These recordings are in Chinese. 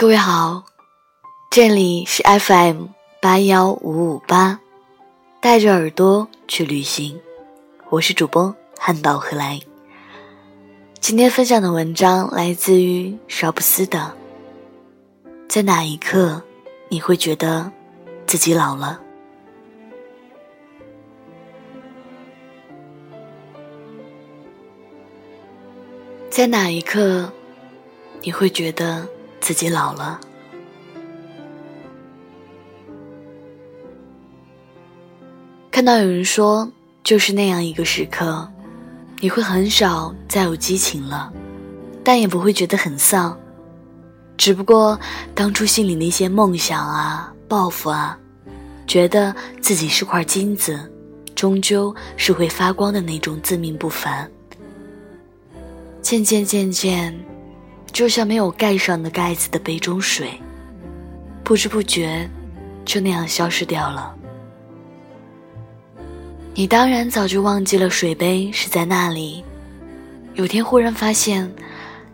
各位好，这里是 FM 八幺五五八，带着耳朵去旅行，我是主播汉堡何来。今天分享的文章来自于乔布斯的，在哪一刻你会觉得自己老了？在哪一刻，你会觉得自己老了？看到有人说，就是那样一个时刻，你会很少再有激情了，但也不会觉得很丧。只不过当初心里那些梦想啊、抱负啊，觉得自己是块金子，终究是会发光的那种自命不凡。渐渐渐渐，就像没有盖上的盖子的杯中水，不知不觉就那样消失掉了。你当然早就忘记了水杯是在那里，有天忽然发现，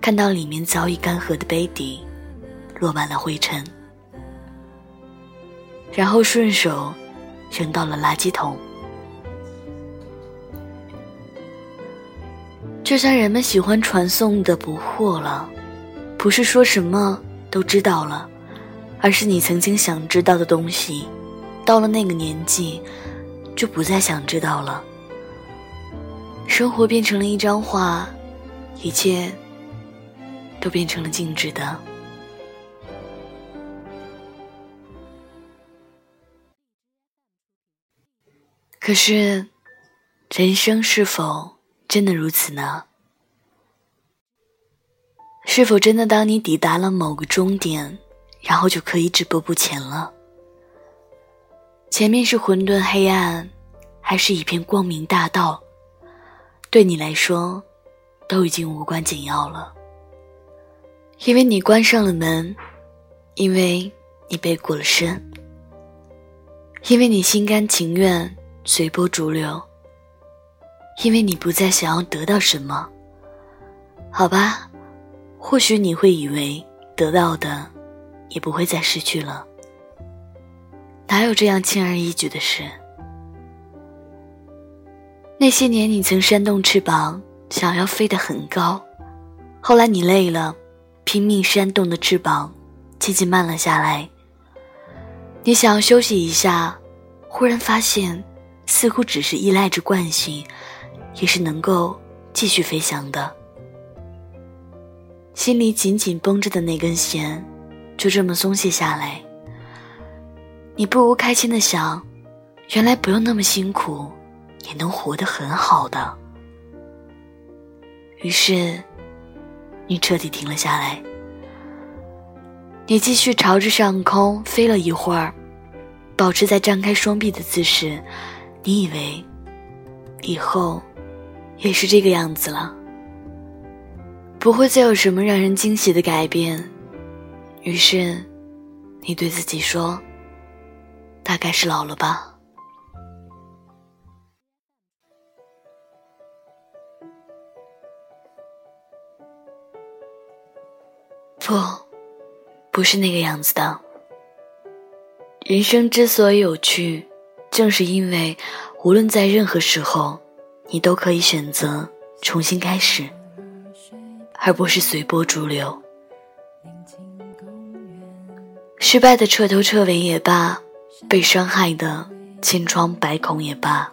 看到里面早已干涸的杯底，落满了灰尘，然后顺手扔到了垃圾桶。就像人们喜欢传颂的“不惑了”，不是说什么都知道了，而是你曾经想知道的东西，到了那个年纪，就不再想知道了。生活变成了一张画，一切都变成了静止的。可是，人生是否？真的如此呢？是否真的当你抵达了某个终点，然后就可以止步不前了？前面是混沌黑暗，还是一片光明大道？对你来说，都已经无关紧要了。因为你关上了门，因为你背过了身，因为你心甘情愿随波逐流。因为你不再想要得到什么，好吧？或许你会以为得到的也不会再失去了，哪有这样轻而易举的事？那些年你曾扇动翅膀，想要飞得很高，后来你累了，拼命扇动的翅膀渐渐慢了下来。你想要休息一下，忽然发现，似乎只是依赖着惯性。也是能够继续飞翔的，心里紧紧绷着的那根弦，就这么松懈下来。你不无开心的想，原来不用那么辛苦，也能活得很好的。于是，你彻底停了下来。你继续朝着上空飞了一会儿，保持在张开双臂的姿势。你以为，以后。也是这个样子了，不会再有什么让人惊喜的改变。于是，你对自己说：“大概是老了吧。”不，不是那个样子的。人生之所以有趣，正是因为无论在任何时候。你都可以选择重新开始，而不是随波逐流。失败的彻头彻尾也罢，被伤害的千疮百孔也罢，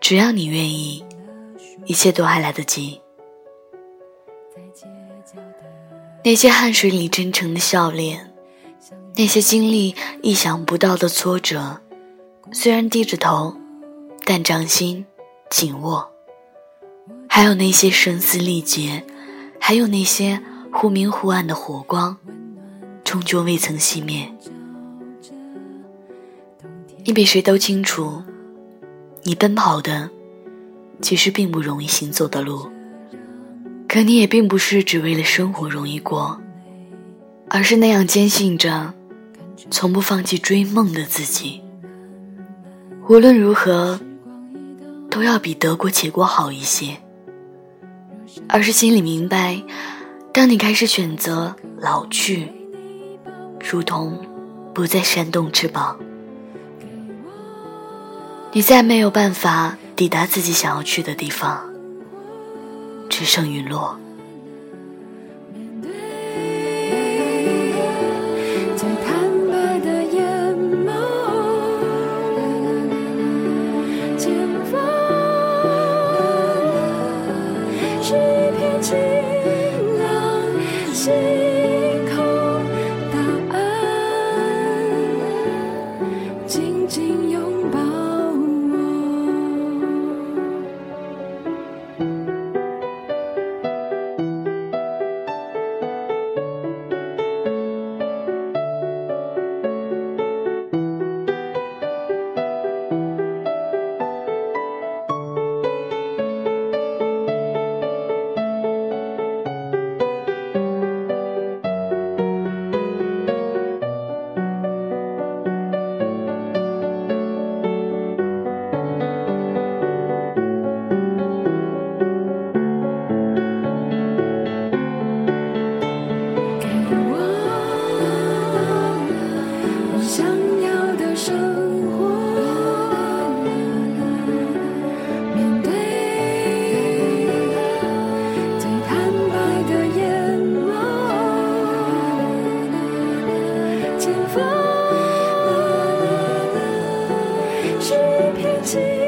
只要你愿意，一切都还来得及。那些汗水里真诚的笑脸，那些经历意想不到的挫折，虽然低着头，但掌心。紧握，还有那些声嘶力竭，还有那些忽明忽暗的火光，终究未曾熄灭。你比谁都清楚，你奔跑的其实并不容易行走的路，可你也并不是只为了生活容易过，而是那样坚信着，从不放弃追梦的自己。无论如何。都要比得过且过好一些，而是心里明白，当你开始选择老去，如同不再扇动翅膀。你再没有办法抵达自己想要去的地方，只剩陨落。see. eternity.